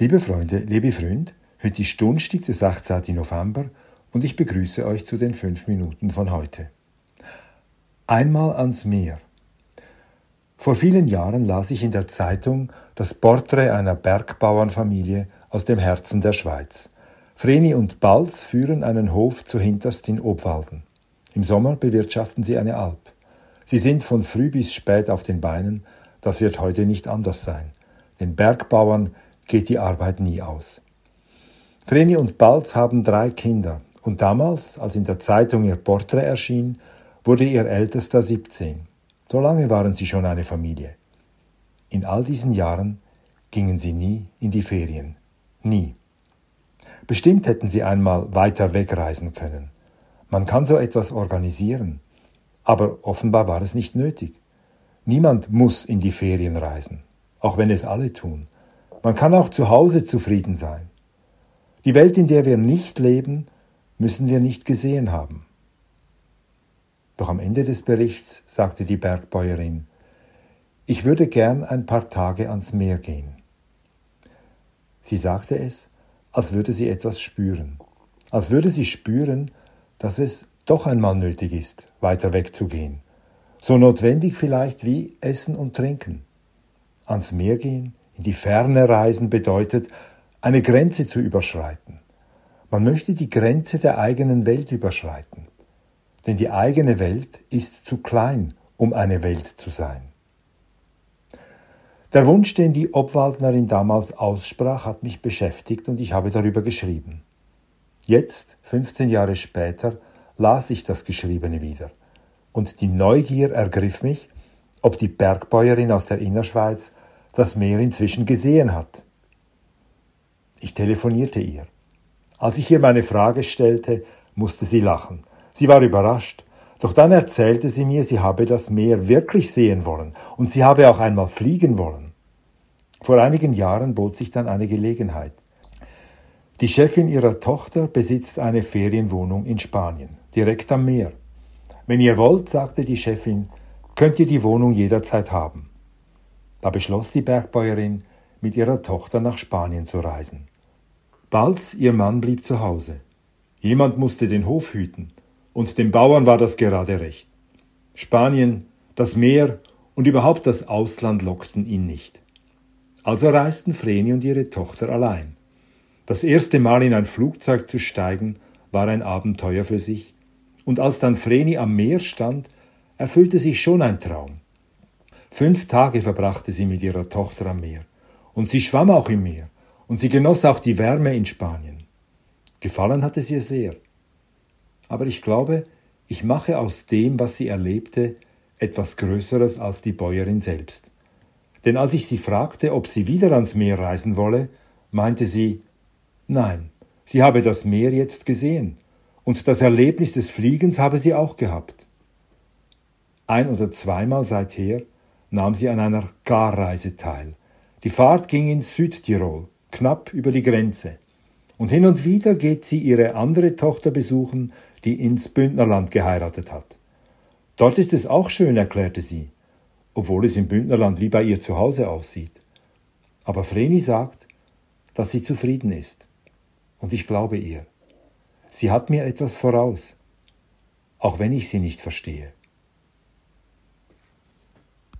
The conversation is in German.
Liebe Freunde, liebe Freunde, heute ist Donnerstag, der 16. November und ich begrüße euch zu den fünf Minuten von heute. Einmal ans Meer. Vor vielen Jahren las ich in der Zeitung das Porträt einer Bergbauernfamilie aus dem Herzen der Schweiz. Vreni und Balz führen einen Hof zu hinterst in Obwalden. Im Sommer bewirtschaften sie eine Alp. Sie sind von früh bis spät auf den Beinen, das wird heute nicht anders sein. Den Bergbauern geht die Arbeit nie aus. Vreni und Balz haben drei Kinder und damals, als in der Zeitung ihr Porträt erschien, wurde ihr ältester 17. So lange waren sie schon eine Familie. In all diesen Jahren gingen sie nie in die Ferien. Nie. Bestimmt hätten sie einmal weiter wegreisen können. Man kann so etwas organisieren. Aber offenbar war es nicht nötig. Niemand muss in die Ferien reisen, auch wenn es alle tun. Man kann auch zu Hause zufrieden sein. Die Welt, in der wir nicht leben, müssen wir nicht gesehen haben. Doch am Ende des Berichts sagte die Bergbäuerin, ich würde gern ein paar Tage ans Meer gehen. Sie sagte es, als würde sie etwas spüren, als würde sie spüren, dass es doch einmal nötig ist, weiter wegzugehen, so notwendig vielleicht wie Essen und Trinken. Ans Meer gehen, in die Ferne reisen bedeutet, eine Grenze zu überschreiten. Man möchte die Grenze der eigenen Welt überschreiten. Denn die eigene Welt ist zu klein, um eine Welt zu sein. Der Wunsch, den die Obwaldnerin damals aussprach, hat mich beschäftigt und ich habe darüber geschrieben. Jetzt, 15 Jahre später, las ich das Geschriebene wieder. Und die Neugier ergriff mich, ob die Bergbäuerin aus der Innerschweiz das Meer inzwischen gesehen hat. Ich telefonierte ihr. Als ich ihr meine Frage stellte, musste sie lachen. Sie war überrascht. Doch dann erzählte sie mir, sie habe das Meer wirklich sehen wollen und sie habe auch einmal fliegen wollen. Vor einigen Jahren bot sich dann eine Gelegenheit. Die Chefin ihrer Tochter besitzt eine Ferienwohnung in Spanien, direkt am Meer. Wenn ihr wollt, sagte die Chefin, könnt ihr die Wohnung jederzeit haben. Da beschloss die Bergbäuerin, mit ihrer Tochter nach Spanien zu reisen. Balz, ihr Mann, blieb zu Hause. Jemand musste den Hof hüten, und dem Bauern war das gerade recht. Spanien, das Meer und überhaupt das Ausland lockten ihn nicht. Also reisten Vreni und ihre Tochter allein. Das erste Mal in ein Flugzeug zu steigen, war ein Abenteuer für sich, und als dann Vreni am Meer stand, erfüllte sich schon ein Traum. Fünf Tage verbrachte sie mit ihrer Tochter am Meer. Und sie schwamm auch im Meer. Und sie genoss auch die Wärme in Spanien. Gefallen hatte sie sehr. Aber ich glaube, ich mache aus dem, was sie erlebte, etwas Größeres als die Bäuerin selbst. Denn als ich sie fragte, ob sie wieder ans Meer reisen wolle, meinte sie, nein, sie habe das Meer jetzt gesehen, und das Erlebnis des Fliegens habe sie auch gehabt. Ein oder zweimal seither nahm sie an einer Garreise teil. Die Fahrt ging ins Südtirol, knapp über die Grenze. Und hin und wieder geht sie ihre andere Tochter besuchen, die ins Bündnerland geheiratet hat. Dort ist es auch schön, erklärte sie, obwohl es im Bündnerland wie bei ihr zu Hause aussieht. Aber Vreni sagt, dass sie zufrieden ist. Und ich glaube ihr. Sie hat mir etwas voraus, auch wenn ich sie nicht verstehe.